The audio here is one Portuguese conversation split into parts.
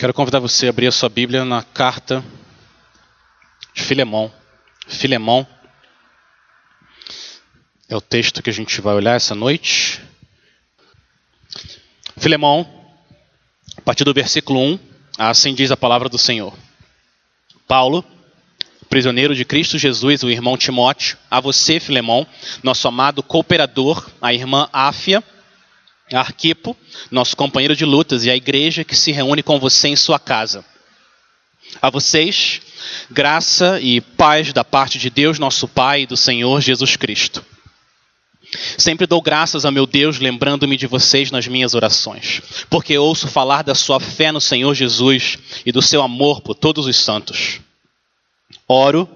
Quero convidar você a abrir a sua Bíblia na carta de Filemão. Filemão é o texto que a gente vai olhar essa noite. Filemão, a partir do versículo 1, assim diz a palavra do Senhor. Paulo, prisioneiro de Cristo Jesus, o irmão Timóteo, a você, Filemão, nosso amado cooperador, a irmã Áfia, Arquipo, nosso companheiro de lutas, e a igreja que se reúne com você em sua casa. A vocês, graça e paz da parte de Deus, nosso Pai e do Senhor Jesus Cristo. Sempre dou graças a meu Deus, lembrando-me de vocês nas minhas orações, porque ouço falar da sua fé no Senhor Jesus e do seu amor por todos os santos. Oro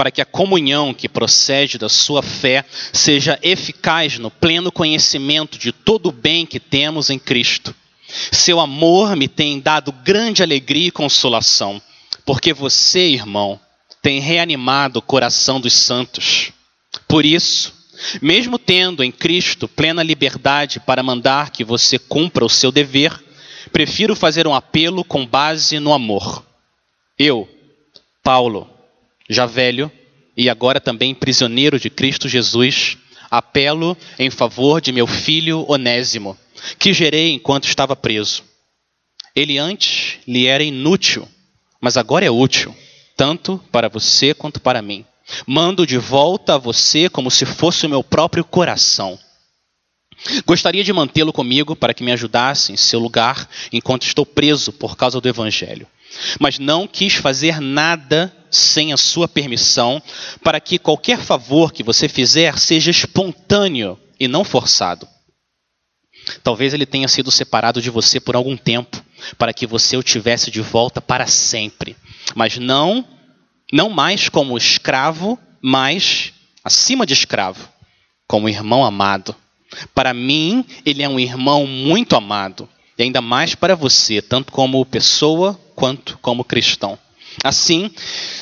para que a comunhão que procede da sua fé seja eficaz no pleno conhecimento de todo o bem que temos em Cristo. Seu amor me tem dado grande alegria e consolação, porque você, irmão, tem reanimado o coração dos santos. Por isso, mesmo tendo em Cristo plena liberdade para mandar que você cumpra o seu dever, prefiro fazer um apelo com base no amor. Eu, Paulo, já velho e agora também prisioneiro de Cristo Jesus, apelo em favor de meu filho Onésimo, que gerei enquanto estava preso. Ele antes lhe era inútil, mas agora é útil, tanto para você quanto para mim. Mando de volta a você como se fosse o meu próprio coração. Gostaria de mantê-lo comigo para que me ajudasse em seu lugar enquanto estou preso por causa do Evangelho mas não quis fazer nada sem a sua permissão, para que qualquer favor que você fizer seja espontâneo e não forçado. Talvez ele tenha sido separado de você por algum tempo, para que você o tivesse de volta para sempre, mas não não mais como escravo, mas acima de escravo, como irmão amado. Para mim, ele é um irmão muito amado, e ainda mais para você, tanto como pessoa quanto como cristão. Assim,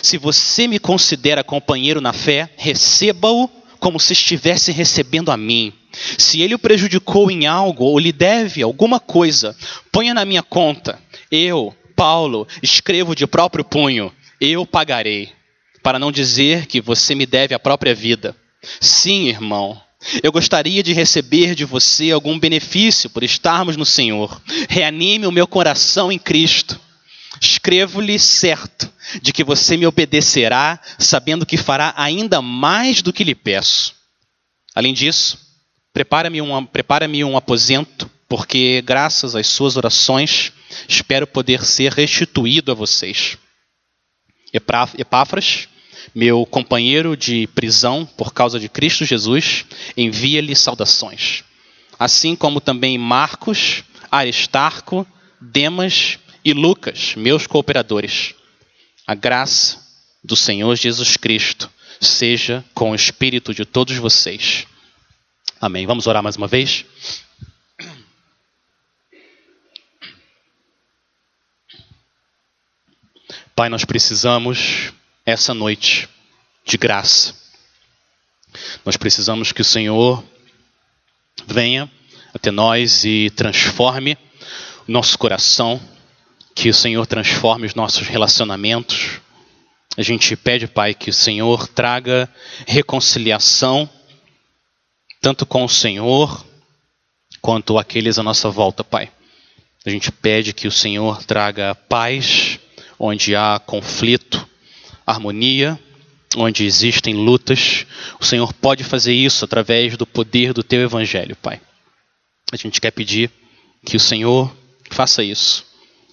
se você me considera companheiro na fé, receba-o como se estivesse recebendo a mim. Se ele o prejudicou em algo ou lhe deve alguma coisa, ponha na minha conta. Eu, Paulo, escrevo de próprio punho, eu pagarei, para não dizer que você me deve a própria vida. Sim, irmão, eu gostaria de receber de você algum benefício por estarmos no Senhor. Reanime o meu coração em Cristo. Escrevo-lhe certo de que você me obedecerá, sabendo que fará ainda mais do que lhe peço. Além disso, prepara-me um, prepara um aposento, porque, graças às suas orações, espero poder ser restituído a vocês. Epáfras, meu companheiro de prisão por causa de Cristo Jesus, envia-lhe saudações. Assim como também Marcos, Aristarco, Demas e Lucas, meus cooperadores. A graça do Senhor Jesus Cristo seja com o espírito de todos vocês. Amém. Vamos orar mais uma vez? Pai, nós precisamos essa noite de graça. Nós precisamos que o Senhor venha até nós e transforme o nosso coração que o Senhor transforme os nossos relacionamentos. A gente pede, Pai, que o Senhor traga reconciliação, tanto com o Senhor quanto aqueles à nossa volta, Pai. A gente pede que o Senhor traga paz onde há conflito, harmonia, onde existem lutas. O Senhor pode fazer isso através do poder do Teu Evangelho, Pai. A gente quer pedir que o Senhor faça isso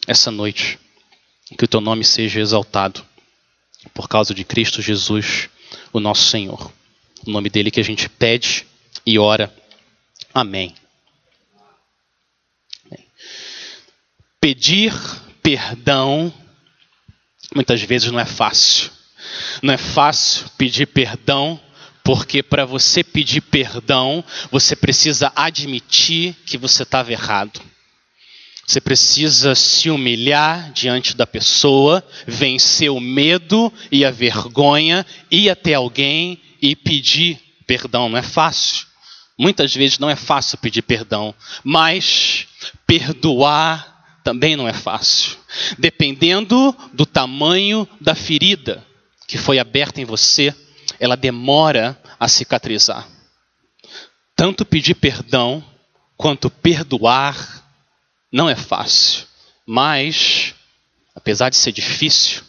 essa noite. Que o teu nome seja exaltado por causa de Cristo Jesus, o nosso Senhor. O nome dele que a gente pede e ora. Amém. Pedir perdão muitas vezes não é fácil. Não é fácil pedir perdão, porque para você pedir perdão, você precisa admitir que você estava errado. Você precisa se humilhar diante da pessoa, vencer o medo e a vergonha, ir até alguém e pedir perdão. Não é fácil. Muitas vezes não é fácil pedir perdão, mas perdoar também não é fácil. Dependendo do tamanho da ferida que foi aberta em você, ela demora a cicatrizar. Tanto pedir perdão quanto perdoar não é fácil, mas apesar de ser difícil,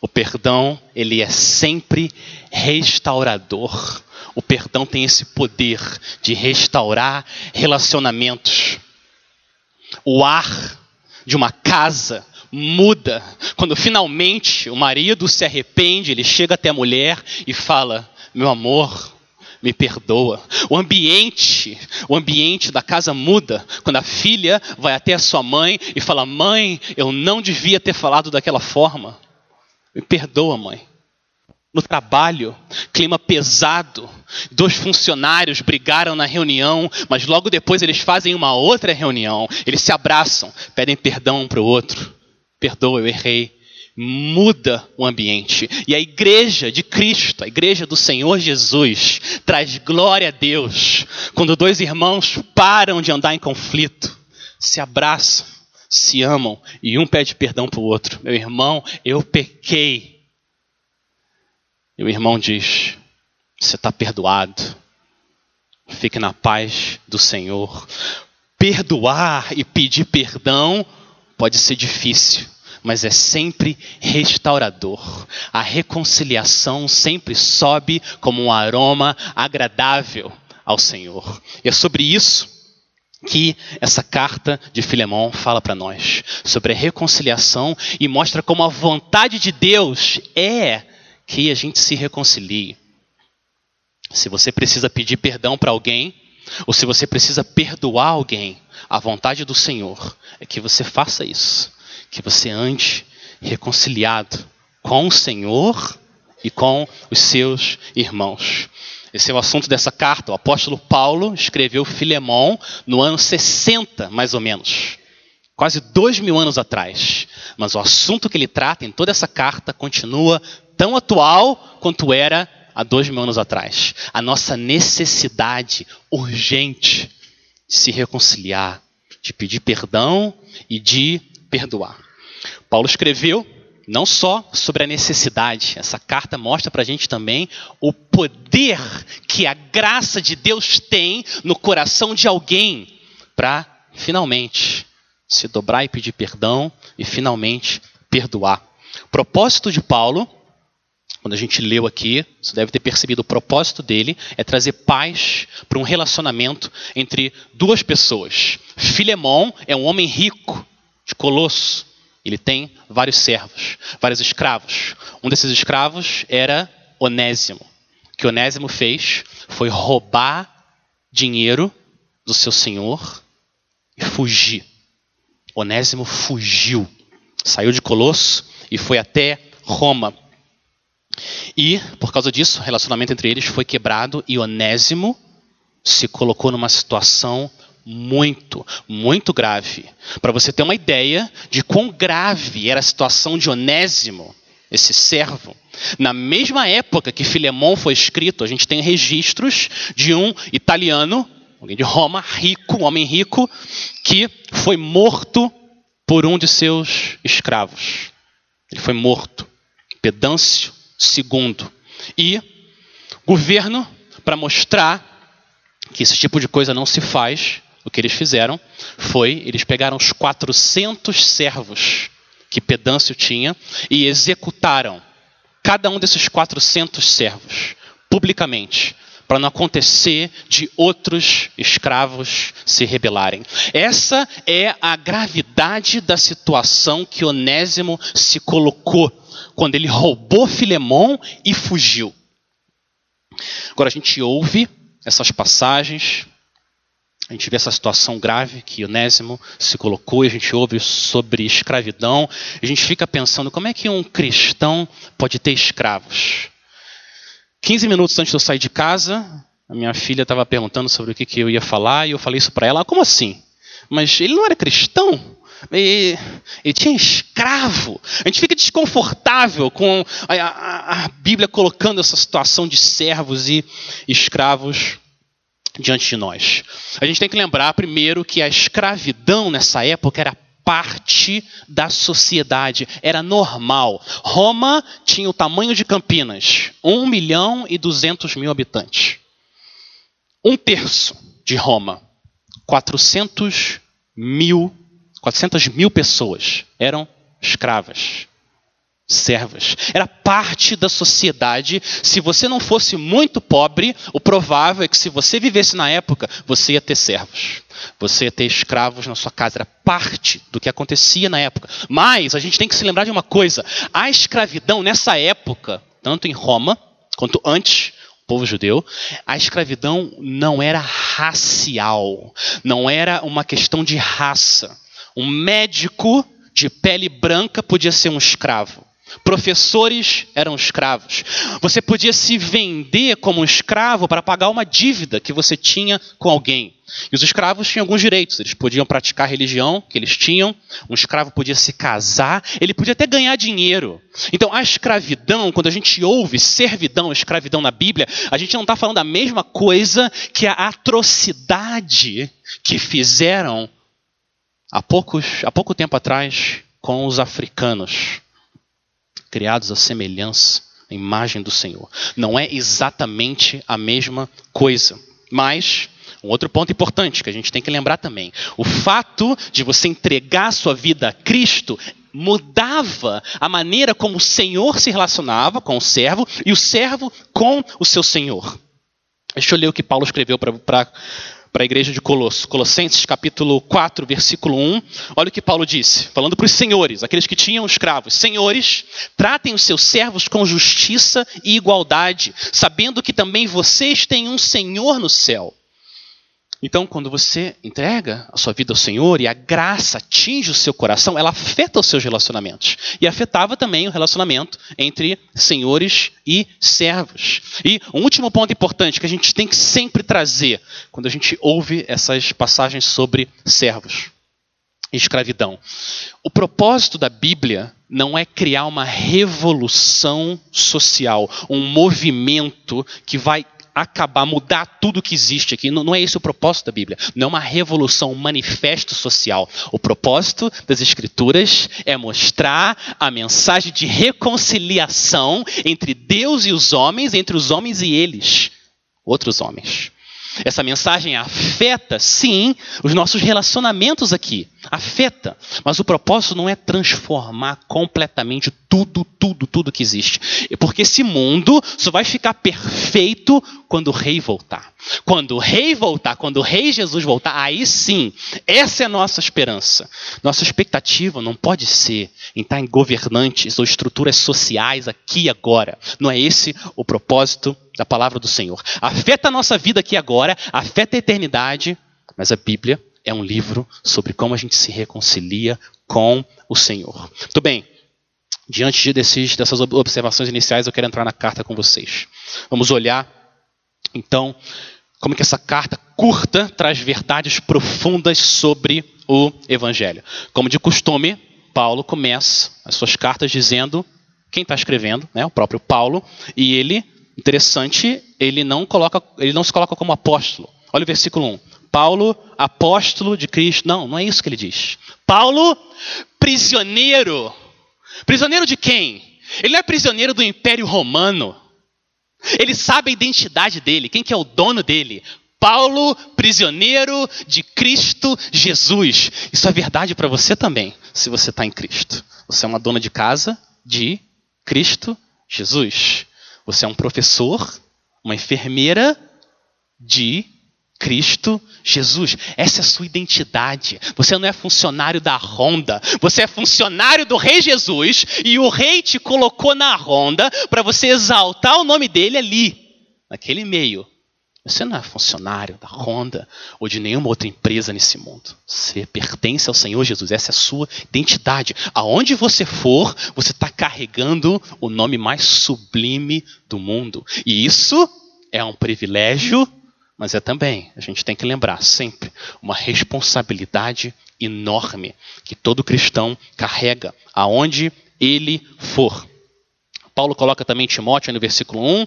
o perdão, ele é sempre restaurador. O perdão tem esse poder de restaurar relacionamentos. O ar de uma casa muda quando finalmente o marido se arrepende, ele chega até a mulher e fala: "Meu amor, me perdoa. O ambiente, o ambiente da casa muda quando a filha vai até a sua mãe e fala: "Mãe, eu não devia ter falado daquela forma. Me perdoa, mãe." No trabalho, clima pesado. Dois funcionários brigaram na reunião, mas logo depois eles fazem uma outra reunião. Eles se abraçam, pedem perdão um para o outro. Perdoa, eu errei muda o ambiente. E a igreja de Cristo, a igreja do Senhor Jesus, traz glória a Deus quando dois irmãos param de andar em conflito, se abraçam, se amam e um pede perdão para o outro. Meu irmão, eu pequei. E o irmão diz: Você está perdoado. Fique na paz do Senhor. Perdoar e pedir perdão pode ser difícil mas é sempre restaurador. A reconciliação sempre sobe como um aroma agradável ao Senhor. E é sobre isso que essa carta de Filemão fala para nós, sobre a reconciliação e mostra como a vontade de Deus é que a gente se reconcilie. Se você precisa pedir perdão para alguém, ou se você precisa perdoar alguém, a vontade do Senhor é que você faça isso que você ande reconciliado com o Senhor e com os seus irmãos. Esse é o assunto dessa carta. O apóstolo Paulo escreveu Filemão no ano 60, mais ou menos. Quase dois mil anos atrás. Mas o assunto que ele trata em toda essa carta continua tão atual quanto era há dois mil anos atrás. A nossa necessidade urgente de se reconciliar, de pedir perdão e de perdoar. Paulo escreveu não só sobre a necessidade, essa carta mostra para a gente também o poder que a graça de Deus tem no coração de alguém para finalmente se dobrar e pedir perdão e finalmente perdoar. O propósito de Paulo, quando a gente leu aqui, você deve ter percebido, o propósito dele é trazer paz para um relacionamento entre duas pessoas. Filemão é um homem rico de Colosso ele tem vários servos, vários escravos. Um desses escravos era Onésimo. O que Onésimo fez foi roubar dinheiro do seu senhor e fugir. Onésimo fugiu, saiu de Colosso e foi até Roma. E, por causa disso, o relacionamento entre eles foi quebrado e Onésimo se colocou numa situação muito, muito grave. Para você ter uma ideia de quão grave era a situação de Onésimo, esse servo. Na mesma época que Filemão foi escrito, a gente tem registros de um italiano, alguém de Roma, rico, um homem rico, que foi morto por um de seus escravos. Ele foi morto. Pedâncio II. E governo, para mostrar que esse tipo de coisa não se faz, o que eles fizeram foi, eles pegaram os 400 servos que Pedâncio tinha e executaram cada um desses 400 servos publicamente, para não acontecer de outros escravos se rebelarem. Essa é a gravidade da situação que Onésimo se colocou quando ele roubou Filemão e fugiu. Agora a gente ouve essas passagens, a gente vê essa situação grave que Onésimo se colocou e a gente ouve sobre escravidão. A gente fica pensando como é que um cristão pode ter escravos. 15 minutos antes de eu sair de casa, a minha filha estava perguntando sobre o que, que eu ia falar e eu falei isso para ela. Ah, como assim? Mas ele não era cristão? Ele, ele, tinha escravo. A gente fica desconfortável com a, a, a Bíblia colocando essa situação de servos e escravos diante de nós. A gente tem que lembrar primeiro que a escravidão nessa época era parte da sociedade, era normal. Roma tinha o tamanho de Campinas, 1 milhão e 200 mil habitantes. Um terço de Roma, 400 mil, 400 mil pessoas eram escravas servas. Era parte da sociedade. Se você não fosse muito pobre, o provável é que se você vivesse na época, você ia ter servos. Você ia ter escravos na sua casa. Era parte do que acontecia na época. Mas a gente tem que se lembrar de uma coisa: a escravidão nessa época, tanto em Roma quanto antes, povo judeu, a escravidão não era racial, não era uma questão de raça. Um médico de pele branca podia ser um escravo. Professores eram escravos. Você podia se vender como um escravo para pagar uma dívida que você tinha com alguém. E os escravos tinham alguns direitos. Eles podiam praticar a religião que eles tinham. Um escravo podia se casar. Ele podia até ganhar dinheiro. Então, a escravidão, quando a gente ouve servidão, escravidão na Bíblia, a gente não está falando a mesma coisa que a atrocidade que fizeram há, poucos, há pouco tempo atrás com os africanos criados à semelhança, à imagem do Senhor. Não é exatamente a mesma coisa. Mas, um outro ponto importante que a gente tem que lembrar também: o fato de você entregar sua vida a Cristo mudava a maneira como o Senhor se relacionava com o servo e o servo com o seu Senhor. Deixa eu ler o que Paulo escreveu para para a igreja de Colosso. Colossenses capítulo 4, versículo 1. Olha o que Paulo disse, falando para os senhores, aqueles que tinham escravos: Senhores, tratem os seus servos com justiça e igualdade, sabendo que também vocês têm um Senhor no céu. Então, quando você entrega a sua vida ao Senhor e a graça atinge o seu coração, ela afeta os seus relacionamentos. E afetava também o relacionamento entre senhores e servos. E um último ponto importante que a gente tem que sempre trazer quando a gente ouve essas passagens sobre servos e escravidão. O propósito da Bíblia não é criar uma revolução social, um movimento que vai acabar, mudar tudo que existe aqui. Não, não, é esse o propósito da Bíblia. Não é uma revolução, um manifesto social. O propósito das Escrituras é mostrar a mensagem de reconciliação entre Deus e os homens, entre os homens e eles, outros homens. Essa mensagem afeta, sim, os nossos relacionamentos aqui. Afeta. Mas o propósito não é transformar completamente tudo, tudo, tudo que existe. Porque esse mundo só vai ficar perfeito quando o rei voltar. Quando o rei voltar, quando o rei Jesus voltar, aí sim, essa é a nossa esperança. Nossa expectativa não pode ser em estar em governantes ou estruturas sociais aqui e agora. Não é esse o propósito da palavra do Senhor. Afeta a nossa vida aqui agora, afeta a eternidade, mas a Bíblia é um livro sobre como a gente se reconcilia com o Senhor. Muito bem. Diante desses, dessas observações iniciais, eu quero entrar na carta com vocês. Vamos olhar, então, como que essa carta curta traz verdades profundas sobre o Evangelho. Como de costume, Paulo começa as suas cartas dizendo quem está escrevendo, né, o próprio Paulo, e ele Interessante, ele não, coloca, ele não se coloca como apóstolo. Olha o versículo 1. Paulo, apóstolo de Cristo. Não, não é isso que ele diz. Paulo, prisioneiro. Prisioneiro de quem? Ele não é prisioneiro do Império Romano. Ele sabe a identidade dele, quem que é o dono dele. Paulo, prisioneiro de Cristo Jesus. Isso é verdade para você também, se você está em Cristo. Você é uma dona de casa de Cristo Jesus. Você é um professor, uma enfermeira de Cristo Jesus. Essa é a sua identidade. Você não é funcionário da Honda, você é funcionário do Rei Jesus e o Rei te colocou na Honda para você exaltar o nome dele ali, naquele meio. Você não é funcionário da Honda ou de nenhuma outra empresa nesse mundo. Você pertence ao Senhor Jesus. Essa é a sua identidade. Aonde você for, você está carregando o nome mais sublime do mundo. E isso é um privilégio, mas é também, a gente tem que lembrar sempre, uma responsabilidade enorme que todo cristão carrega, aonde ele for. Paulo coloca também Timóteo no versículo 1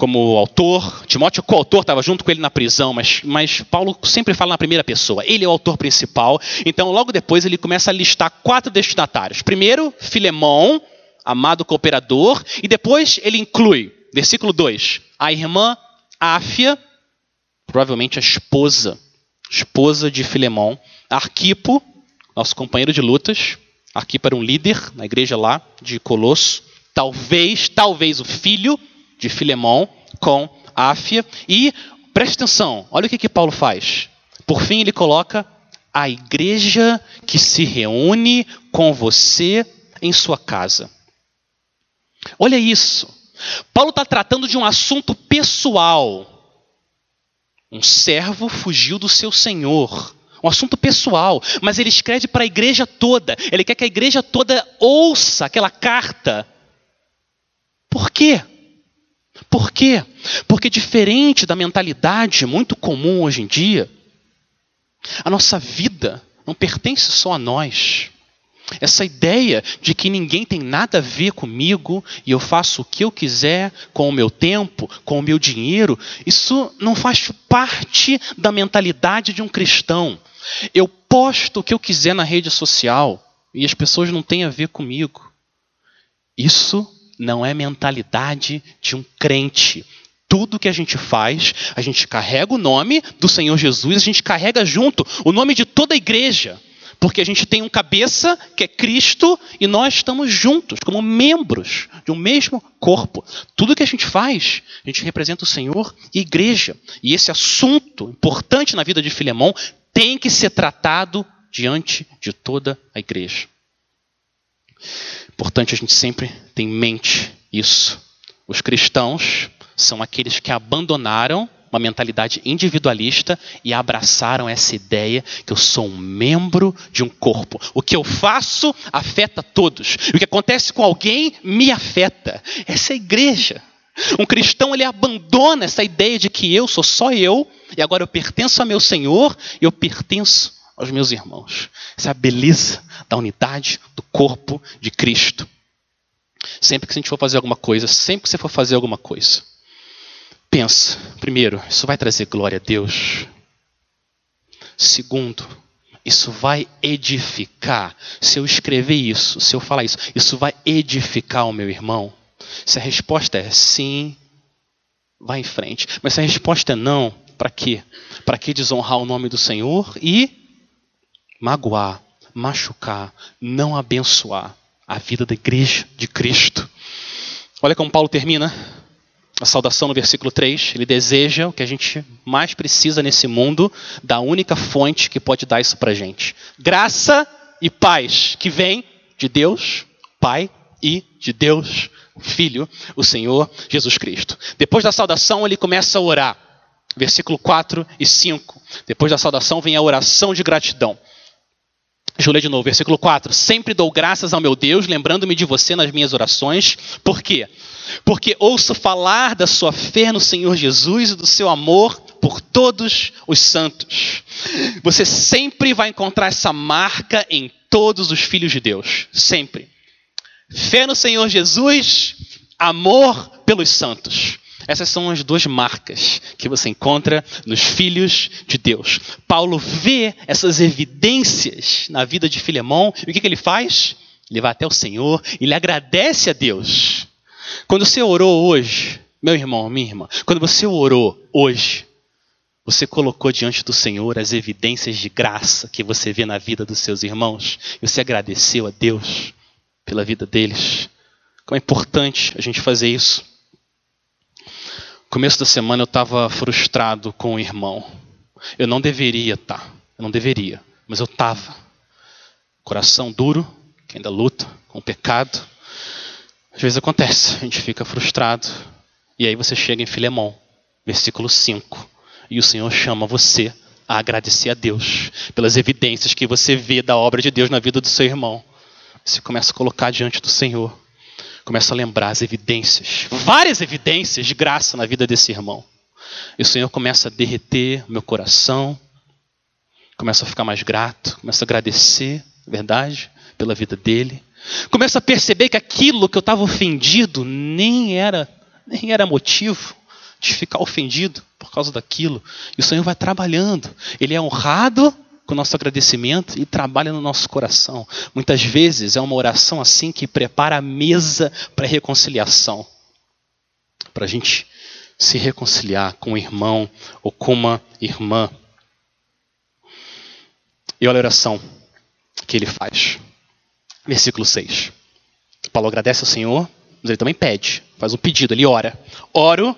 como autor, Timóteo, coautor, estava junto com ele na prisão, mas, mas Paulo sempre fala na primeira pessoa. Ele é o autor principal, então logo depois ele começa a listar quatro destinatários. Primeiro, Filemão, amado cooperador, e depois ele inclui, versículo 2, a irmã Áfia, provavelmente a esposa, esposa de Filemão, Arquipo, nosso companheiro de lutas, Arquipo era um líder na igreja lá de Colosso, talvez, talvez o filho de Filemão com Áfia. E preste atenção, olha o que, que Paulo faz. Por fim, ele coloca a igreja que se reúne com você em sua casa. Olha isso. Paulo está tratando de um assunto pessoal. Um servo fugiu do seu senhor. Um assunto pessoal, mas ele escreve para a igreja toda. Ele quer que a igreja toda ouça aquela carta. Por quê? Por quê? Porque, diferente da mentalidade muito comum hoje em dia, a nossa vida não pertence só a nós. Essa ideia de que ninguém tem nada a ver comigo e eu faço o que eu quiser com o meu tempo, com o meu dinheiro, isso não faz parte da mentalidade de um cristão. Eu posto o que eu quiser na rede social e as pessoas não têm a ver comigo. Isso não é mentalidade de um crente. Tudo que a gente faz, a gente carrega o nome do Senhor Jesus, a gente carrega junto o nome de toda a igreja. Porque a gente tem um cabeça, que é Cristo, e nós estamos juntos, como membros de um mesmo corpo. Tudo que a gente faz, a gente representa o Senhor e a igreja. E esse assunto importante na vida de Filemão tem que ser tratado diante de toda a igreja. Importante a gente sempre ter em mente isso. Os cristãos são aqueles que abandonaram uma mentalidade individualista e abraçaram essa ideia que eu sou um membro de um corpo. O que eu faço afeta todos. O que acontece com alguém me afeta. Essa é a igreja. Um cristão ele abandona essa ideia de que eu sou só eu e agora eu pertenço a meu Senhor e eu pertenço aos meus irmãos. Essa é a beleza da unidade do corpo de Cristo. Sempre que a gente for fazer alguma coisa, sempre que você for fazer alguma coisa, pensa, primeiro, isso vai trazer glória a Deus. Segundo, isso vai edificar. Se eu escrever isso, se eu falar isso, isso vai edificar o meu irmão? Se a resposta é sim, vai em frente. Mas se a resposta é não, para quê? Para que desonrar o nome do Senhor e magoar, machucar, não abençoar a vida da igreja de Cristo. Olha como Paulo termina a saudação no versículo 3. Ele deseja o que a gente mais precisa nesse mundo, da única fonte que pode dar isso para gente: graça e paz que vem de Deus, Pai, e de Deus, Filho, o Senhor Jesus Cristo. Depois da saudação, ele começa a orar. Versículo 4 e 5. Depois da saudação vem a oração de gratidão. Deixa eu ler de novo, versículo 4. Sempre dou graças ao meu Deus, lembrando-me de você nas minhas orações. Por quê? Porque ouço falar da sua fé no Senhor Jesus e do seu amor por todos os santos. Você sempre vai encontrar essa marca em todos os filhos de Deus. Sempre. Fé no Senhor Jesus, amor pelos santos. Essas são as duas marcas que você encontra nos filhos de Deus. Paulo vê essas evidências na vida de Filemão e o que, que ele faz? Ele vai até o Senhor e ele agradece a Deus. Quando você orou hoje, meu irmão, minha irmã, quando você orou hoje, você colocou diante do Senhor as evidências de graça que você vê na vida dos seus irmãos e você agradeceu a Deus pela vida deles. Como é importante a gente fazer isso começo da semana eu estava frustrado com o irmão. Eu não deveria estar, tá, eu não deveria, mas eu estava. Coração duro, que ainda luta com o pecado. Às vezes acontece, a gente fica frustrado. E aí você chega em Filemão, versículo 5, e o Senhor chama você a agradecer a Deus pelas evidências que você vê da obra de Deus na vida do seu irmão. Você começa a colocar diante do Senhor começo a lembrar as evidências, várias evidências de graça na vida desse irmão. E o Senhor começa a derreter meu coração, começa a ficar mais grato, começa a agradecer, verdade, pela vida dele. Começa a perceber que aquilo que eu estava ofendido nem era, nem era motivo. de ficar ofendido por causa daquilo. E o Senhor vai trabalhando. Ele é honrado com o nosso agradecimento e trabalha no nosso coração. Muitas vezes é uma oração assim que prepara a mesa para a reconciliação. Para a gente se reconciliar com um irmão ou com uma irmã. E olha a oração que ele faz. Versículo 6. Paulo agradece ao Senhor, mas ele também pede, faz um pedido, ele ora. Oro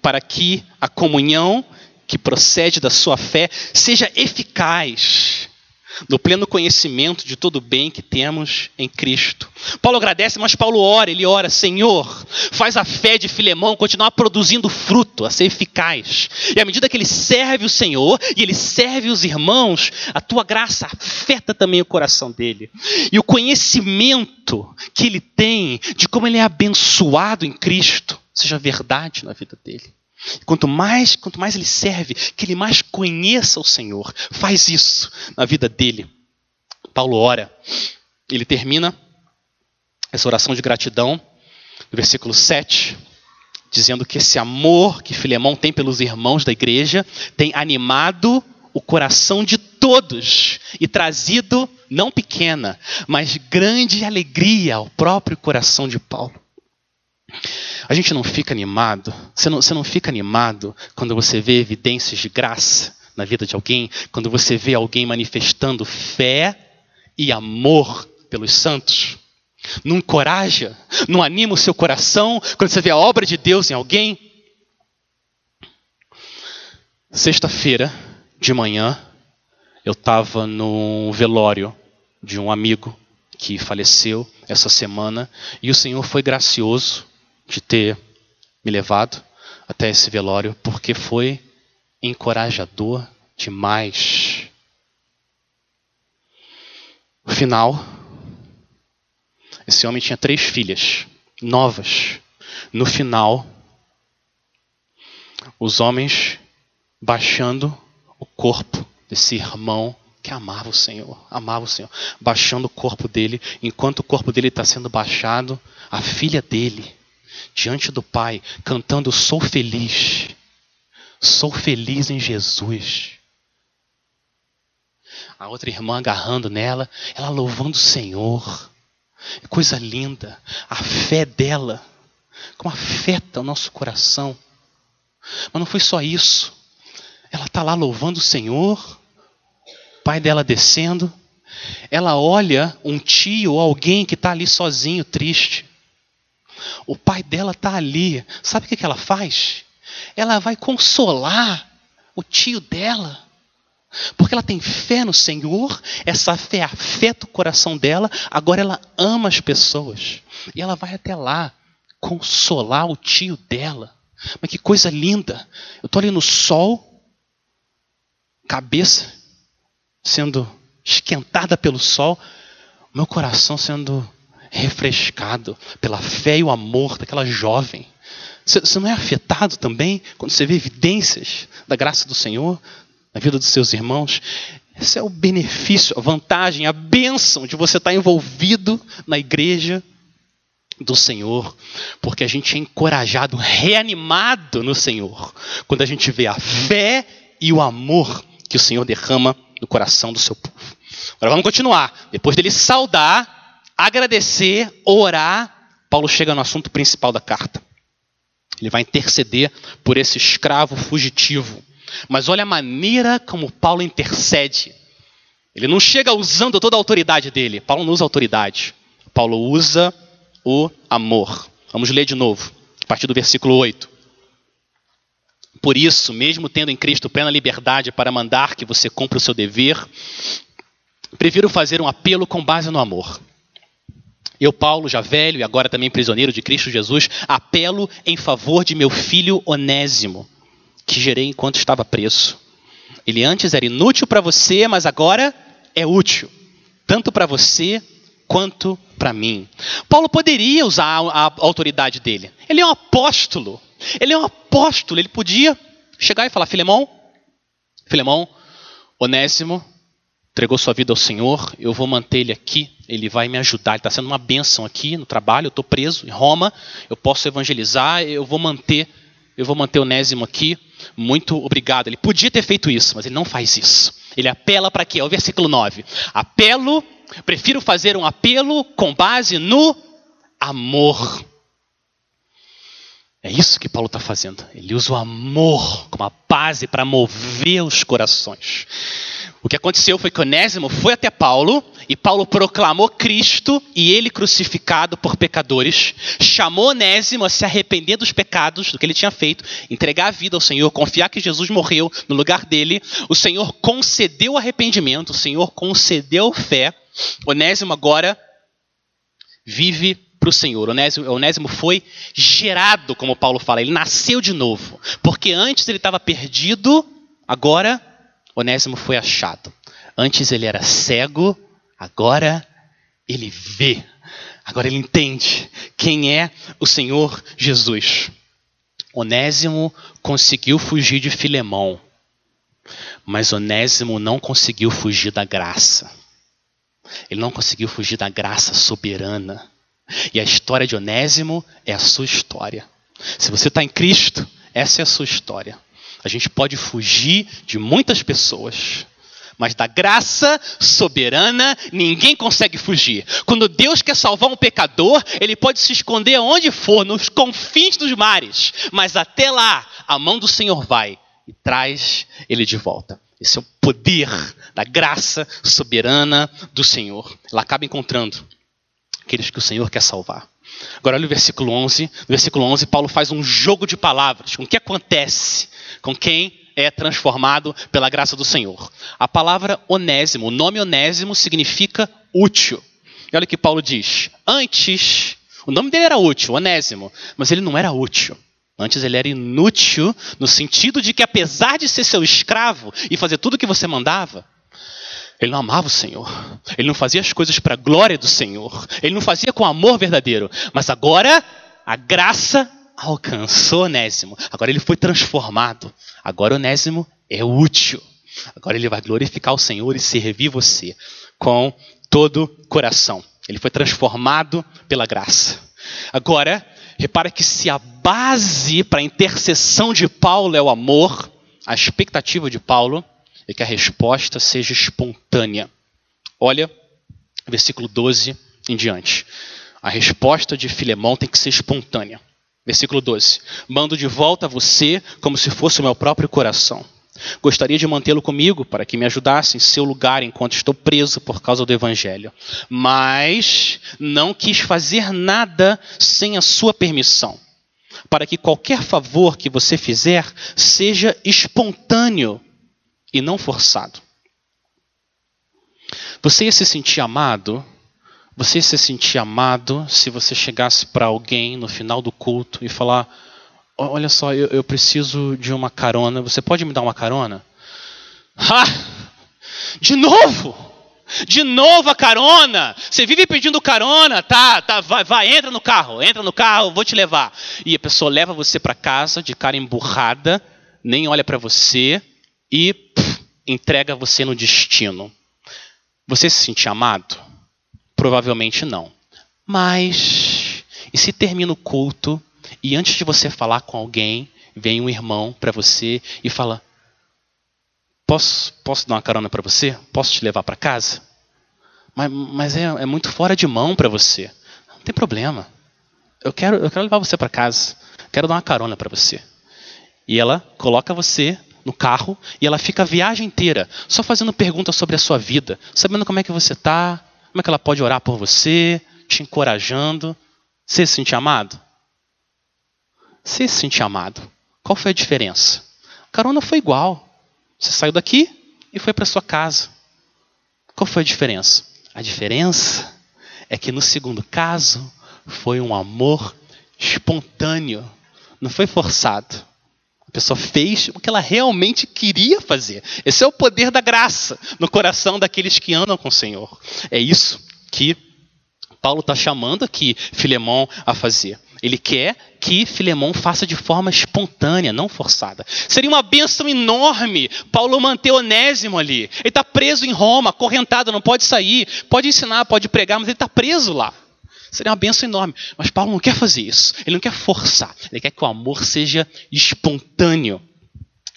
para que a comunhão que procede da sua fé seja eficaz no pleno conhecimento de todo o bem que temos em Cristo. Paulo agradece, mas Paulo ora, ele ora, Senhor, faz a fé de Filemão continuar produzindo fruto, a ser eficaz. E à medida que ele serve o Senhor e ele serve os irmãos, a tua graça afeta também o coração dele. E o conhecimento que ele tem de como ele é abençoado em Cristo seja verdade na vida dele. Quanto mais, quanto mais ele serve, que ele mais conheça o Senhor. Faz isso na vida dele. Paulo ora. Ele termina essa oração de gratidão no versículo 7, dizendo que esse amor que Filemão tem pelos irmãos da igreja tem animado o coração de todos e trazido, não pequena, mas grande alegria ao próprio coração de Paulo. A gente não fica animado, você não, você não fica animado quando você vê evidências de graça na vida de alguém, quando você vê alguém manifestando fé e amor pelos santos. Não encoraja, não anima o seu coração quando você vê a obra de Deus em alguém. Sexta-feira de manhã, eu estava no velório de um amigo que faleceu essa semana e o Senhor foi gracioso de ter me levado até esse velório, porque foi encorajador demais. No final, esse homem tinha três filhas, novas. No final, os homens baixando o corpo desse irmão que amava o Senhor, amava o Senhor, baixando o corpo dele, enquanto o corpo dele está sendo baixado, a filha dele diante do Pai, cantando: Sou feliz, sou feliz em Jesus. A outra irmã agarrando nela, ela louvando o Senhor. Coisa linda, a fé dela, como afeta o nosso coração. Mas não foi só isso. Ela está lá louvando o Senhor, o pai dela descendo. Ela olha um tio ou alguém que está ali sozinho, triste. O pai dela está ali. Sabe o que ela faz? Ela vai consolar o tio dela. Porque ela tem fé no Senhor, essa fé afeta o coração dela, agora ela ama as pessoas. E ela vai até lá consolar o tio dela. Mas que coisa linda! Eu estou ali no sol, cabeça sendo esquentada pelo sol, meu coração sendo refrescado pela fé e o amor daquela jovem. Você não é afetado também quando você vê evidências da graça do Senhor na vida dos seus irmãos? Esse é o benefício, a vantagem, a bênção de você estar envolvido na igreja do Senhor, porque a gente é encorajado, reanimado no Senhor, quando a gente vê a fé e o amor que o Senhor derrama no coração do seu povo. Agora vamos continuar. Depois dele saudar agradecer, orar, Paulo chega no assunto principal da carta. Ele vai interceder por esse escravo fugitivo. Mas olha a maneira como Paulo intercede. Ele não chega usando toda a autoridade dele. Paulo não usa autoridade. Paulo usa o amor. Vamos ler de novo, a partir do versículo 8. Por isso, mesmo tendo em Cristo plena liberdade para mandar que você cumpra o seu dever, prefiro fazer um apelo com base no amor. Eu, Paulo, já velho e agora também prisioneiro de Cristo Jesus, apelo em favor de meu filho Onésimo, que gerei enquanto estava preso. Ele antes era inútil para você, mas agora é útil, tanto para você quanto para mim. Paulo poderia usar a, a autoridade dele. Ele é um apóstolo. Ele é um apóstolo. Ele podia chegar e falar: Filemão, Filemão, Onésimo, entregou sua vida ao Senhor, eu vou manter ele aqui, ele vai me ajudar, ele está sendo uma bênção aqui no trabalho, eu estou preso em Roma, eu posso evangelizar, eu vou manter eu vou manter Onésimo aqui, muito obrigado. Ele podia ter feito isso, mas ele não faz isso. Ele apela para quê? É o versículo 9. Apelo, prefiro fazer um apelo com base no amor. É isso que Paulo está fazendo. Ele usa o amor como a base para mover os corações. O que aconteceu foi que Onésimo foi até Paulo e Paulo proclamou Cristo e ele crucificado por pecadores, chamou Onésimo a se arrepender dos pecados, do que ele tinha feito, entregar a vida ao Senhor, confiar que Jesus morreu no lugar dele. O Senhor concedeu arrependimento, o Senhor concedeu fé. Onésimo agora vive para o Senhor. Onésimo, Onésimo foi gerado, como Paulo fala, ele nasceu de novo. Porque antes ele estava perdido, agora Onésimo foi achado. Antes ele era cego, agora ele vê. Agora ele entende quem é o Senhor Jesus. Onésimo conseguiu fugir de Filemão, mas Onésimo não conseguiu fugir da graça. Ele não conseguiu fugir da graça soberana. E a história de Onésimo é a sua história. Se você está em Cristo, essa é a sua história. A gente pode fugir de muitas pessoas, mas da graça soberana ninguém consegue fugir. Quando Deus quer salvar um pecador, ele pode se esconder onde for, nos confins dos mares, mas até lá a mão do Senhor vai e traz ele de volta. Esse é o poder da graça soberana do Senhor. Ela acaba encontrando aqueles que o Senhor quer salvar. Agora olha o versículo 11. No versículo 11, Paulo faz um jogo de palavras o que acontece com quem é transformado pela graça do Senhor. A palavra onésimo, o nome onésimo significa útil. E olha o que Paulo diz. Antes, o nome dele era útil, onésimo, mas ele não era útil. Antes ele era inútil, no sentido de que, apesar de ser seu escravo e fazer tudo o que você mandava, ele não amava o Senhor. Ele não fazia as coisas para a glória do Senhor. Ele não fazia com amor verdadeiro. Mas agora, a graça alcançou Onésimo. Agora ele foi transformado. Agora Onésimo é útil. Agora ele vai glorificar o Senhor e servir você com todo o coração. Ele foi transformado pela graça. Agora, repara que se a base para a intercessão de Paulo é o amor, a expectativa de Paulo é que a resposta seja espontânea. Olha, versículo 12 em diante. A resposta de Filemão tem que ser espontânea. Versículo 12: Mando de volta a você como se fosse o meu próprio coração. Gostaria de mantê-lo comigo para que me ajudasse em seu lugar enquanto estou preso por causa do Evangelho. Mas não quis fazer nada sem a sua permissão, para que qualquer favor que você fizer seja espontâneo e não forçado. Você ia se sentir amado? Você se sentir amado se você chegasse para alguém no final do culto e falar: Olha só, eu, eu, preciso de uma carona, você pode me dar uma carona? Ah! De novo! De novo a carona. Você vive pedindo carona, tá? Tá, vai, vai, entra no carro, entra no carro, vou te levar. E a pessoa leva você para casa de cara emburrada, nem olha para você, e pff, entrega você no destino. Você se sente amado? Provavelmente não. Mas, e se termina o culto e antes de você falar com alguém, vem um irmão para você e fala: Posso, posso dar uma carona para você? Posso te levar para casa? Mas, mas é, é, muito fora de mão para você. Não tem problema. Eu quero, eu quero levar você para casa. Quero dar uma carona para você. E ela coloca você no carro e ela fica a viagem inteira só fazendo perguntas sobre a sua vida, sabendo como é que você está, como é que ela pode orar por você, te encorajando. Você se sente amado? Você se sente amado? Qual foi a diferença? A carona foi igual. Você saiu daqui e foi para sua casa. Qual foi a diferença? A diferença é que no segundo caso foi um amor espontâneo, não foi forçado. A pessoa fez o que ela realmente queria fazer. Esse é o poder da graça no coração daqueles que andam com o Senhor. É isso que Paulo está chamando aqui Filemão a fazer. Ele quer que Filemão faça de forma espontânea, não forçada. Seria uma bênção enorme Paulo manter Onésimo ali. Ele está preso em Roma, acorrentado, não pode sair. Pode ensinar, pode pregar, mas ele está preso lá. Seria uma benção enorme. Mas Paulo não quer fazer isso. Ele não quer forçar. Ele quer que o amor seja espontâneo.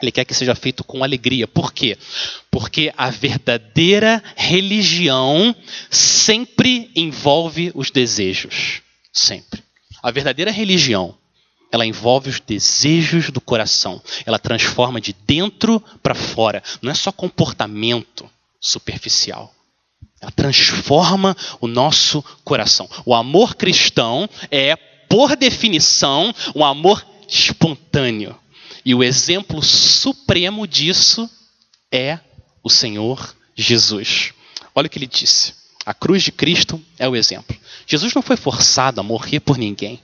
Ele quer que seja feito com alegria. Por quê? Porque a verdadeira religião sempre envolve os desejos. Sempre. A verdadeira religião, ela envolve os desejos do coração. Ela transforma de dentro para fora. Não é só comportamento superficial. Ela transforma o nosso coração. O amor cristão é, por definição, um amor espontâneo. E o exemplo supremo disso é o Senhor Jesus. Olha o que ele disse. A cruz de Cristo é o exemplo. Jesus não foi forçado a morrer por ninguém.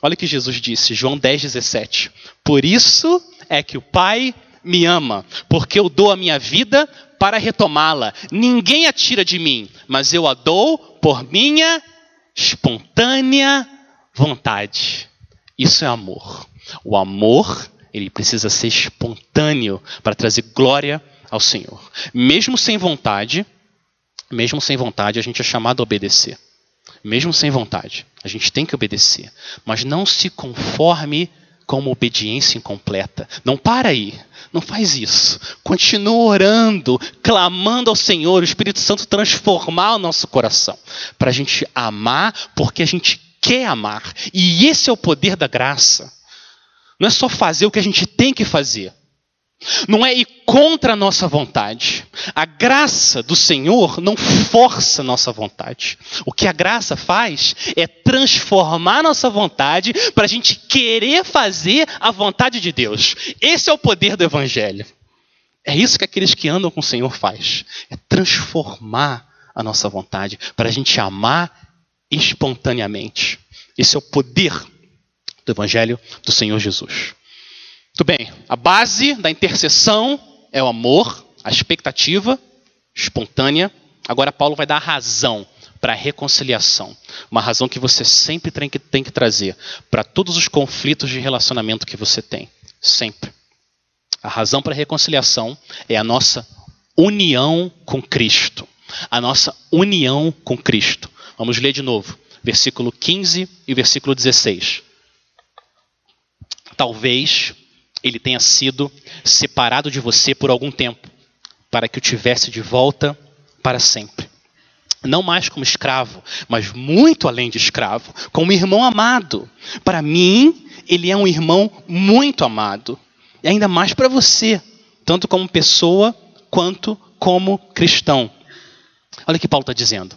Olha o que Jesus disse, João 10, 17. Por isso é que o Pai me ama, porque eu dou a minha vida para retomá-la. Ninguém a tira de mim, mas eu a dou por minha espontânea vontade. Isso é amor. O amor ele precisa ser espontâneo para trazer glória ao Senhor. Mesmo sem vontade, mesmo sem vontade, a gente é chamado a obedecer. Mesmo sem vontade, a gente tem que obedecer. Mas não se conforme com uma obediência incompleta. Não para aí. Não faz isso. Continua orando, clamando ao Senhor, o Espírito Santo transformar o nosso coração. Para a gente amar, porque a gente quer amar. E esse é o poder da graça. Não é só fazer o que a gente tem que fazer. Não é ir contra a nossa vontade. A graça do Senhor não força a nossa vontade. O que a graça faz é transformar nossa vontade para a gente querer fazer a vontade de Deus. Esse é o poder do Evangelho. É isso que aqueles que andam com o Senhor faz. É transformar a nossa vontade para a gente amar espontaneamente. Esse é o poder do Evangelho do Senhor Jesus. Muito bem, a base da intercessão é o amor, a expectativa espontânea. Agora, Paulo vai dar a razão para a reconciliação. Uma razão que você sempre tem que, tem que trazer para todos os conflitos de relacionamento que você tem. Sempre. A razão para a reconciliação é a nossa união com Cristo. A nossa união com Cristo. Vamos ler de novo. Versículo 15 e versículo 16. Talvez ele tenha sido separado de você por algum tempo, para que o tivesse de volta para sempre. Não mais como escravo, mas muito além de escravo, como irmão amado. Para mim, ele é um irmão muito amado. E ainda mais para você, tanto como pessoa quanto como cristão. Olha o que Paulo está dizendo.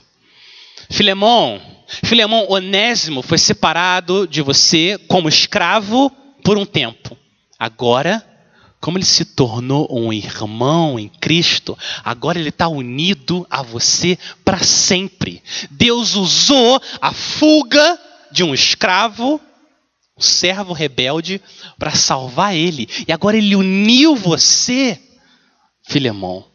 Filemão, Filemão Onésimo foi separado de você como escravo por um tempo. Agora, como ele se tornou um irmão em Cristo, agora ele está unido a você para sempre. Deus usou a fuga de um escravo, um servo rebelde, para salvar ele. E agora ele uniu você, Filemão,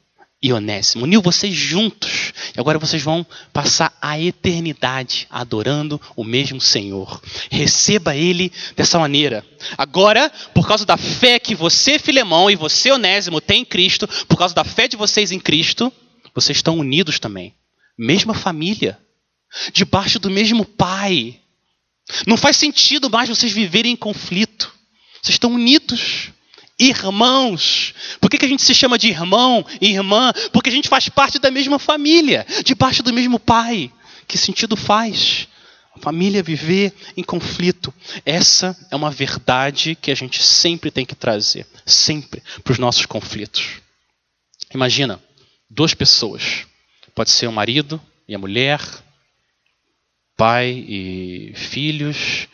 e Onésimo, uniu vocês juntos. E agora vocês vão passar a eternidade adorando o mesmo Senhor. Receba Ele dessa maneira. Agora, por causa da fé que você, Filemão, e você, Onésimo, tem em Cristo, por causa da fé de vocês em Cristo, vocês estão unidos também. Mesma família. Debaixo do mesmo Pai. Não faz sentido mais vocês viverem em conflito. Vocês estão unidos irmãos. Por que, que a gente se chama de irmão e irmã? Porque a gente faz parte da mesma família, debaixo do mesmo pai. Que sentido faz? A família viver em conflito. Essa é uma verdade que a gente sempre tem que trazer, sempre, para os nossos conflitos. Imagina, duas pessoas. Pode ser o marido e a mulher, pai e filhos,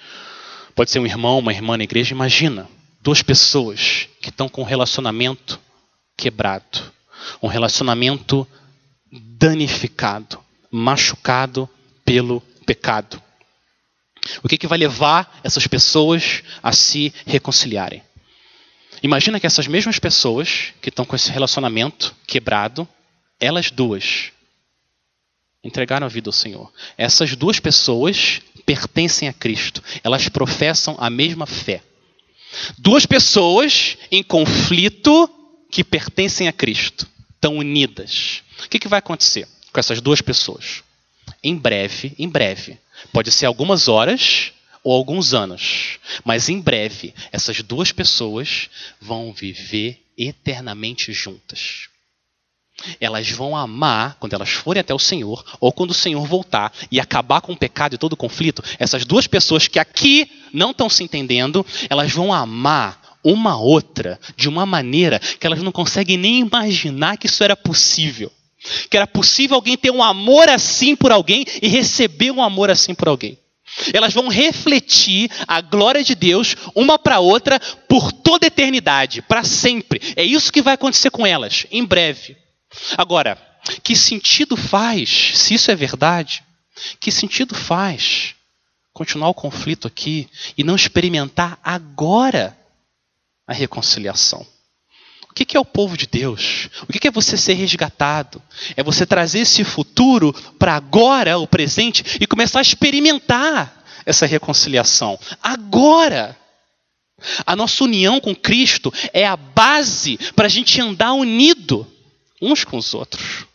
pode ser um irmão, uma irmã na igreja. Imagina, duas pessoas que estão com um relacionamento quebrado, um relacionamento danificado, machucado pelo pecado. O que, que vai levar essas pessoas a se reconciliarem? Imagina que essas mesmas pessoas que estão com esse relacionamento quebrado, elas duas entregaram a vida ao Senhor. Essas duas pessoas pertencem a Cristo. Elas professam a mesma fé. Duas pessoas em conflito que pertencem a Cristo, estão unidas. O que, que vai acontecer com essas duas pessoas? em breve, em breve, pode ser algumas horas ou alguns anos, mas em breve essas duas pessoas vão viver eternamente juntas. Elas vão amar quando elas forem até o Senhor, ou quando o Senhor voltar e acabar com o pecado e todo o conflito. Essas duas pessoas que aqui não estão se entendendo, elas vão amar uma outra de uma maneira que elas não conseguem nem imaginar que isso era possível. Que era possível alguém ter um amor assim por alguém e receber um amor assim por alguém. Elas vão refletir a glória de Deus uma para outra por toda a eternidade, para sempre. É isso que vai acontecer com elas, em breve. Agora, que sentido faz, se isso é verdade, que sentido faz continuar o conflito aqui e não experimentar agora a reconciliação? O que é o povo de Deus? O que é você ser resgatado? É você trazer esse futuro para agora, o presente, e começar a experimentar essa reconciliação. Agora! A nossa união com Cristo é a base para a gente andar unido uns com os outros.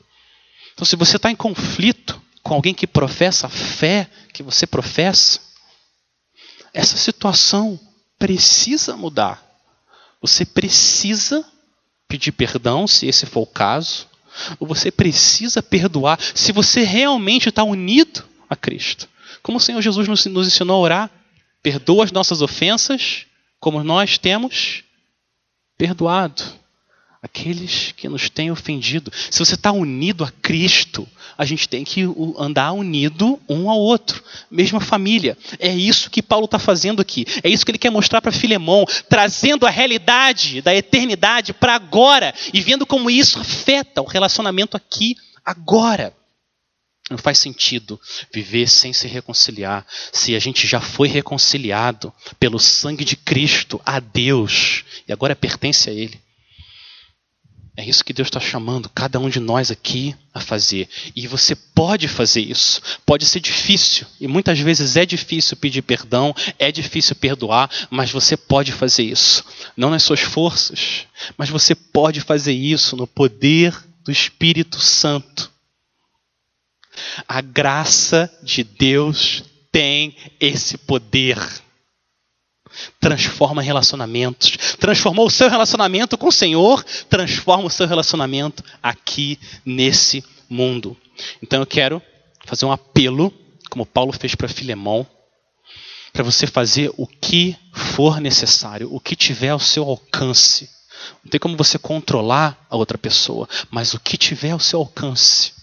Então, se você está em conflito com alguém que professa a fé que você professa, essa situação precisa mudar. Você precisa pedir perdão, se esse for o caso, ou você precisa perdoar, se você realmente está unido a Cristo. Como o Senhor Jesus nos, ensinou a orar, perdoa as nossas ofensas, como nós temos perdoado aqueles que nos têm ofendido. Se você está unido a Cristo, a gente tem que andar unido um ao outro, mesma família. É isso que Paulo está fazendo aqui. É isso que ele quer mostrar para Filemão, trazendo a realidade da eternidade para agora e vendo como isso afeta o relacionamento aqui agora. Não faz sentido viver sem se reconciliar, se a gente já foi reconciliado pelo sangue de Cristo a Deus e agora pertence a Ele. É isso que Deus está chamando cada um de nós aqui a fazer. E você pode fazer isso. Pode ser difícil. E muitas vezes é difícil pedir perdão, é difícil perdoar, mas você pode fazer isso. Não nas suas forças, mas você pode fazer isso no poder do Espírito Santo. A graça de Deus tem esse poder transforma relacionamentos. Transformou o seu relacionamento com o Senhor, transforma o seu relacionamento aqui nesse mundo. Então eu quero fazer um apelo, como Paulo fez para Filemão, para você fazer o que for necessário, o que tiver ao seu alcance. Não tem como você controlar a outra pessoa, mas o que tiver ao seu alcance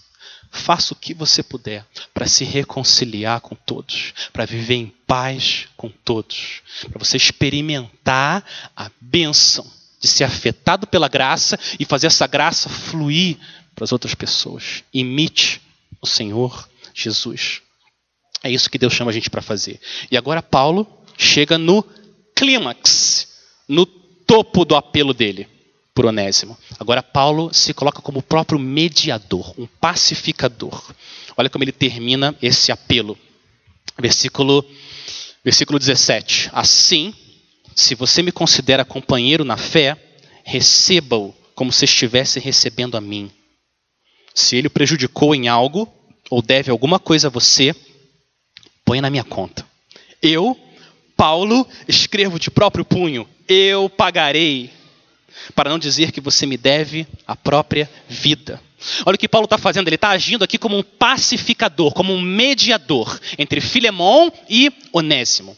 Faça o que você puder para se reconciliar com todos, para viver em paz com todos, para você experimentar a bênção de ser afetado pela graça e fazer essa graça fluir para as outras pessoas. Imite o Senhor Jesus. É isso que Deus chama a gente para fazer. E agora Paulo chega no clímax, no topo do apelo dele por Onésimo. Agora Paulo se coloca como o próprio mediador, um pacificador. Olha como ele termina esse apelo. Versículo, versículo 17. Assim, se você me considera companheiro na fé, receba-o como se estivesse recebendo a mim. Se ele o prejudicou em algo, ou deve alguma coisa a você, põe na minha conta. Eu, Paulo, escrevo de próprio punho, eu pagarei para não dizer que você me deve a própria vida. Olha o que Paulo está fazendo, ele está agindo aqui como um pacificador, como um mediador entre Filemão e Onésimo.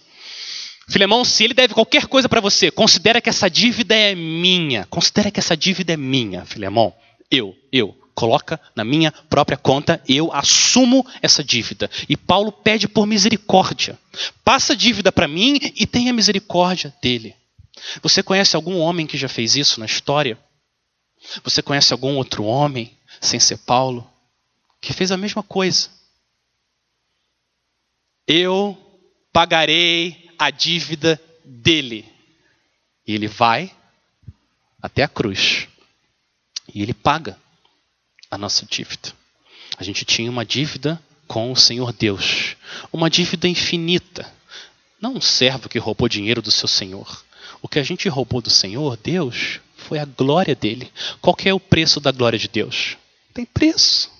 Filemão, se ele deve qualquer coisa para você, considera que essa dívida é minha. Considera que essa dívida é minha, Filemão. Eu, eu. Coloca na minha própria conta, eu assumo essa dívida. E Paulo pede por misericórdia. Passa a dívida para mim e tenha misericórdia dele. Você conhece algum homem que já fez isso na história? Você conhece algum outro homem, sem ser Paulo, que fez a mesma coisa? Eu pagarei a dívida dele. E ele vai até a cruz. E ele paga a nossa dívida. A gente tinha uma dívida com o Senhor Deus, uma dívida infinita. Não um servo que roubou dinheiro do seu Senhor, o que a gente roubou do Senhor, Deus, foi a glória dele. Qual é o preço da glória de Deus? Tem preço.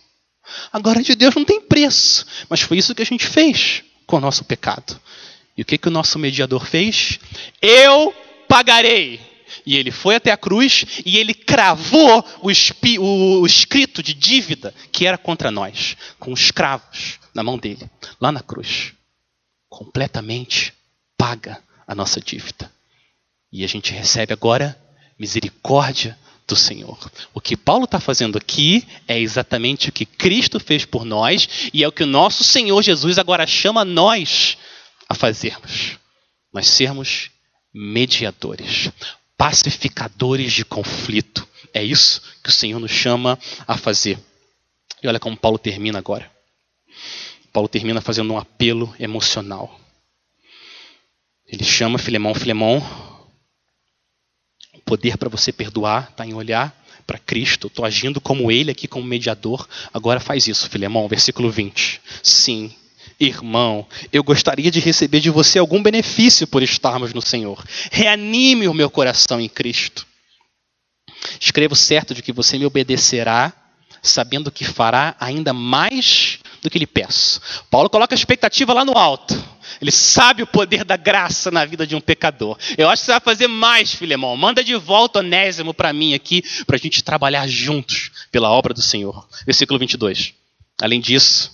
A glória de Deus não tem preço, mas foi isso que a gente fez com o nosso pecado. E o que, que o nosso mediador fez? Eu pagarei. E ele foi até a cruz e ele cravou o, o, o escrito de dívida que era contra nós, com os cravos na mão dele, lá na cruz. Completamente paga a nossa dívida. E a gente recebe agora misericórdia do Senhor. O que Paulo está fazendo aqui é exatamente o que Cristo fez por nós e é o que o nosso Senhor Jesus agora chama nós a fazermos. Nós sermos mediadores, pacificadores de conflito. É isso que o Senhor nos chama a fazer. E olha como Paulo termina agora. Paulo termina fazendo um apelo emocional. Ele chama Filemão, Filemão, poder para você perdoar está em olhar para Cristo. Estou agindo como Ele aqui, como mediador. Agora faz isso, Filemão, versículo 20. Sim, irmão, eu gostaria de receber de você algum benefício por estarmos no Senhor. Reanime o meu coração em Cristo. Escrevo certo de que você me obedecerá, sabendo que fará ainda mais do que lhe peço. Paulo coloca a expectativa lá no alto. Ele sabe o poder da graça na vida de um pecador. Eu acho que você vai fazer mais, Filemão. Manda de volta Onésimo para mim aqui, para a gente trabalhar juntos pela obra do Senhor. Versículo 22. Além disso,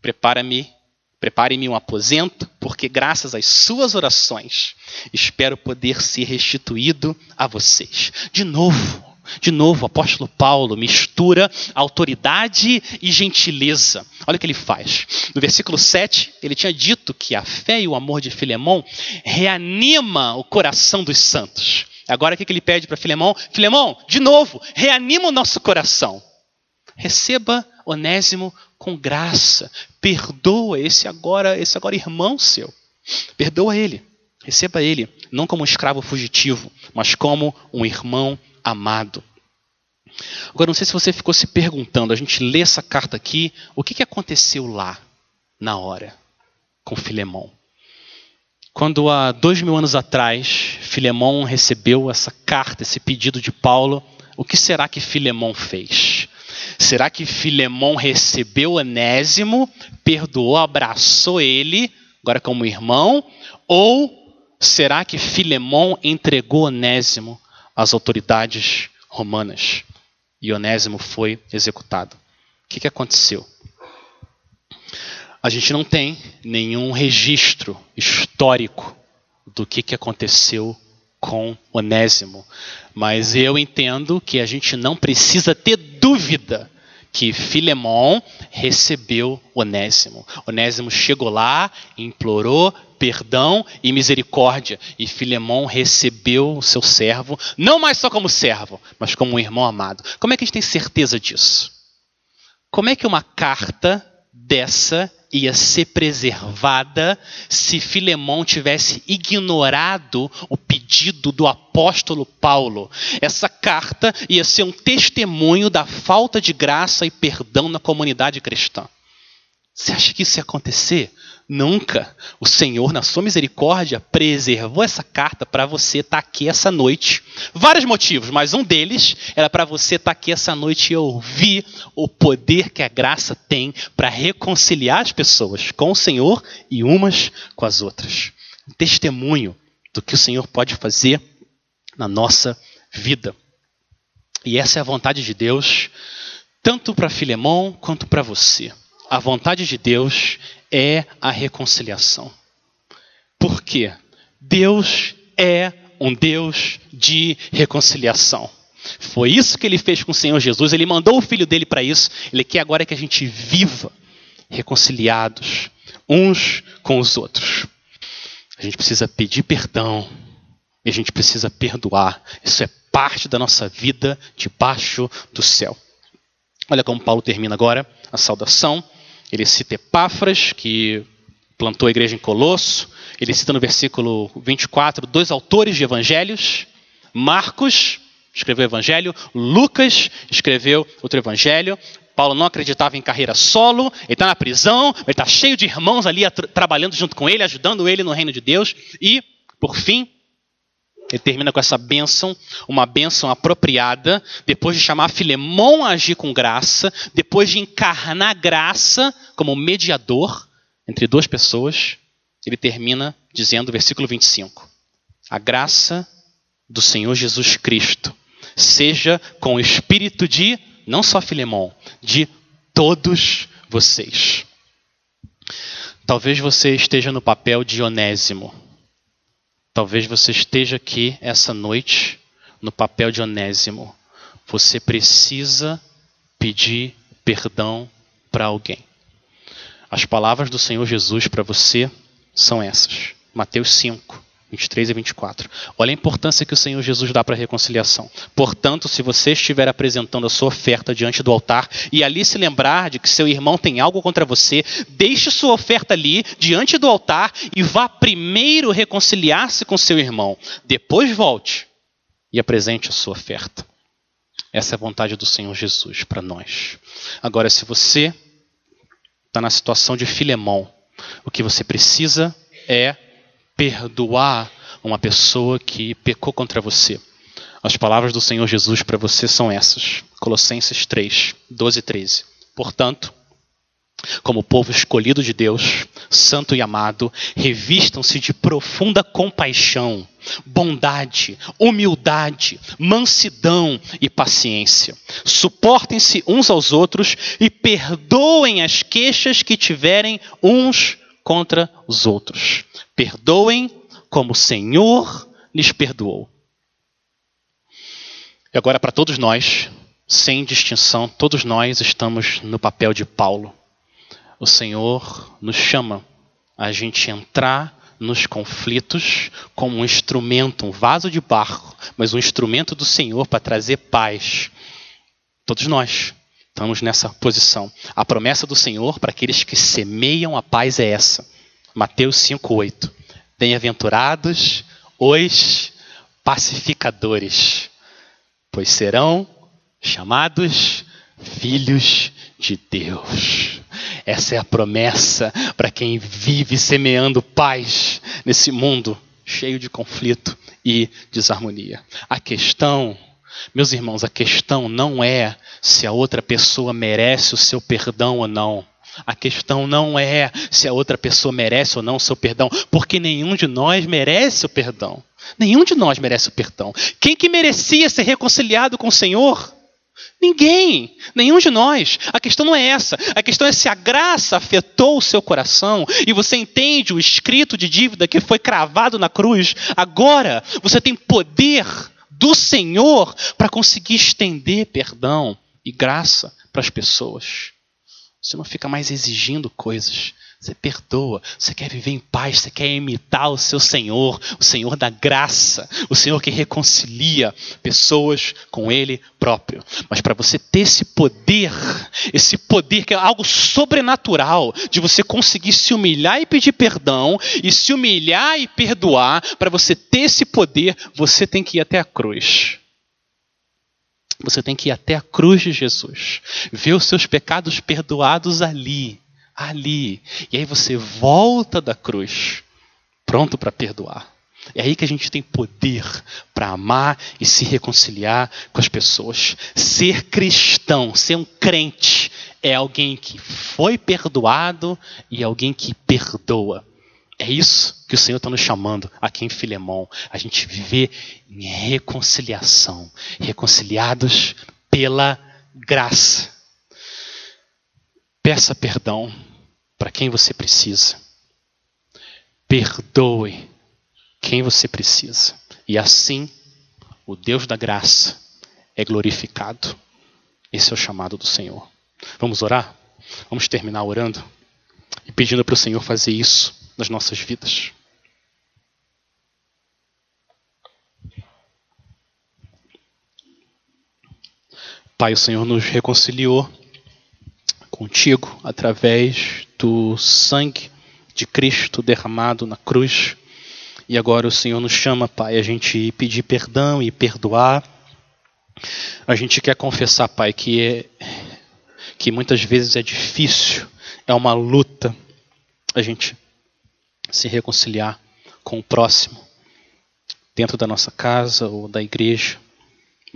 prepara-me Prepare-me um aposento, porque graças às suas orações espero poder ser restituído a vocês. De novo, de novo, o apóstolo Paulo mistura autoridade e gentileza. Olha o que ele faz. No versículo 7, ele tinha dito que a fé e o amor de Filemão reanima o coração dos santos. Agora o que ele pede para Filemão? Filemão, de novo, reanima o nosso coração. Receba Onésimo com graça. Perdoa esse agora, esse agora irmão seu. Perdoa ele. Receba ele, não como um escravo fugitivo, mas como um irmão amado. Agora, não sei se você ficou se perguntando, a gente lê essa carta aqui, o que, que aconteceu lá, na hora, com Filemão? Quando há dois mil anos atrás, Filemão recebeu essa carta, esse pedido de Paulo, o que será que Filemão fez? Será que Filemão recebeu Onésimo, perdoou, abraçou ele, agora como irmão? Ou será que Filemão entregou Onésimo às autoridades romanas e Onésimo foi executado? O que, que aconteceu? A gente não tem nenhum registro histórico do que, que aconteceu com Onésimo. Mas eu entendo que a gente não precisa ter dúvida que Filemão recebeu Onésimo. Onésimo chegou lá, implorou perdão e misericórdia, e Filemão recebeu o seu servo, não mais só como servo, mas como um irmão amado. Como é que a gente tem certeza disso? Como é que uma carta dessa ia ser preservada se Filemão tivesse ignorado o pedido do apóstolo Paulo. Essa carta ia ser um testemunho da falta de graça e perdão na comunidade cristã. Você acha que isso ia acontecer? Nunca. O Senhor, na sua misericórdia, preservou essa carta para você estar tá aqui essa noite. Vários motivos, mas um deles era para você estar tá aqui essa noite e ouvir o poder que a graça tem para reconciliar as pessoas com o Senhor e umas com as outras. Um testemunho do que o Senhor pode fazer na nossa vida. E essa é a vontade de Deus, tanto para Filemão quanto para você. A vontade de Deus é a reconciliação. Por quê? Deus é um Deus de reconciliação. Foi isso que ele fez com o Senhor Jesus. Ele mandou o filho dele para isso. Ele quer agora que a gente viva reconciliados uns com os outros. A gente precisa pedir perdão e a gente precisa perdoar. Isso é parte da nossa vida debaixo do céu. Olha como Paulo termina agora a saudação. Ele cita Epáfras, que plantou a igreja em Colosso. Ele cita no versículo 24 dois autores de evangelhos. Marcos escreveu o evangelho, Lucas escreveu outro evangelho. Paulo não acreditava em carreira solo, ele está na prisão, ele está cheio de irmãos ali trabalhando junto com ele, ajudando ele no reino de Deus. E, por fim, Ele termina com essa bênção, uma bênção apropriada, depois de chamar Filemão a agir com graça, depois de encarnar graça como mediador entre duas pessoas, ele termina dizendo, versículo 25: A graça do Senhor Jesus Cristo seja com o espírito de, não só Filemão, de todos vocês. Talvez você esteja no papel de Onésimo Talvez você esteja aqui essa noite no papel de Onésimo. Você precisa pedir perdão para alguém. As palavras do Senhor Jesus para você são essas. Mateus 5, 23 e 24. Olha a importância que o Senhor Jesus dá para a reconciliação. Portanto, se você estiver apresentando a sua oferta diante do altar e ali se lembrar de que seu irmão tem algo contra você, deixe sua oferta ali diante do altar e vá primeiro reconciliar-se com seu irmão. Depois volte e apresente a sua oferta. Essa é a vontade do Senhor Jesus para nós. Agora, se você está na situação de Filemão, o que você precisa é perdoar uma pessoa que pecou contra você. As palavras do Senhor Jesus para você são essas. Colossenses 3, 12 e 13. Portanto, como povo escolhido de Deus, santo e amado, revistam-se de profunda compaixão, bondade, humildade, mansidão e paciência. Suportem-se uns aos outros e perdoem as queixas que tiverem uns contra os outros. Perdoem como o Senhor lhes perdoou. E agora, para todos nós, sem distinção, todos nós estamos no papel de Paulo. O Senhor nos chama a gente entrar nos conflitos como um instrumento, um vaso de barro, mas um instrumento do Senhor para trazer paz. Todos nós estamos nessa posição. A promessa do Senhor para aqueles que semeiam a paz é essa. Mateus 5:8. Bem-aventurados os pacificadores, pois serão chamados filhos de Deus. Essa é a promessa para quem vive semeando paz nesse mundo cheio de conflito e desarmonia. A questão, meus irmãos, a questão não é se a outra pessoa merece o seu perdão ou não. A questão não é se a outra pessoa merece ou não o seu perdão, porque nenhum de nós merece o perdão. Nenhum de nós merece o perdão. Quem que merecia ser reconciliado com o Senhor? Ninguém, nenhum de nós. A questão não é essa. A questão é se a graça afetou o seu coração e você entende o escrito de dívida que foi cravado na cruz. Agora você tem poder do Senhor para conseguir estender perdão e graça para as pessoas. Você não fica mais exigindo coisas. Você perdoa, você quer viver em paz, você quer imitar o seu Senhor, o Senhor da graça, o Senhor que reconcilia pessoas com Ele próprio. Mas para você ter esse poder, esse poder que é algo sobrenatural, de você conseguir se humilhar e pedir perdão, e se humilhar e perdoar, para você ter esse poder, você tem que ir até a cruz. Você tem que ir até a cruz de Jesus, ver os seus pecados perdoados ali, ali. E aí você volta da cruz, pronto para perdoar. É aí que a gente tem poder para amar e se reconciliar com as pessoas. Ser cristão, ser um crente, é alguém que foi perdoado e alguém que perdoa. É isso que o Senhor está nos chamando aqui em Filemão. A gente viver em reconciliação, reconciliados pela graça. Peça perdão para quem você precisa. Perdoe quem você precisa. E assim, o Deus da graça é glorificado. Esse é o chamado do Senhor. Vamos orar? Vamos terminar orando e pedindo para o Senhor fazer isso nas nossas vidas. Pai, o Senhor nos reconciliou contigo através do sangue de Cristo derramado na cruz. E agora o Senhor nos chama, Pai, a gente pedir perdão e perdoar. A gente quer confessar, Pai, que é, que muitas vezes é difícil, é uma luta a gente se reconciliar com o próximo. dentro da nossa casa ou da igreja.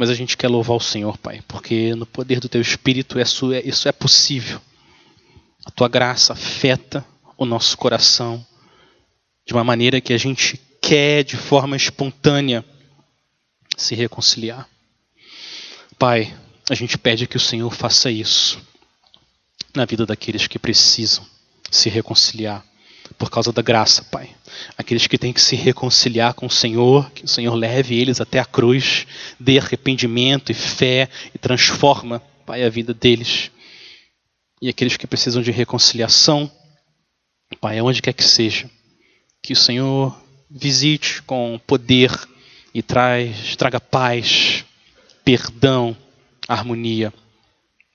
Mas a gente quer louvar o Senhor, Pai, porque no poder do Teu Espírito isso é, isso é possível. A Tua graça afeta o nosso coração de uma maneira que a gente quer, de forma espontânea, se reconciliar. Pai, a gente pede que o Senhor faça isso na vida daqueles que precisam se reconciliar por causa da graça, Pai. Aqueles que têm que se reconciliar com o Senhor, que o Senhor leve eles até a cruz, dê arrependimento e fé e transforma, Pai, a vida deles. E aqueles que precisam de reconciliação, Pai, aonde quer que seja, que o Senhor visite com poder e traz, traga paz, perdão, harmonia,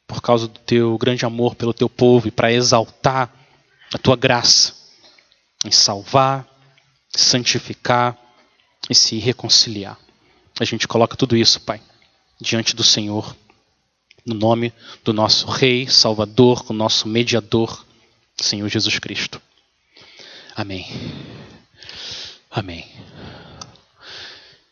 por causa do teu grande amor pelo teu povo e para exaltar a tua graça em salvar, santificar e se reconciliar. A gente coloca tudo isso, Pai, diante do Senhor, no nome do nosso Rei, Salvador, o nosso mediador, Senhor Jesus Cristo. Amém. Amém.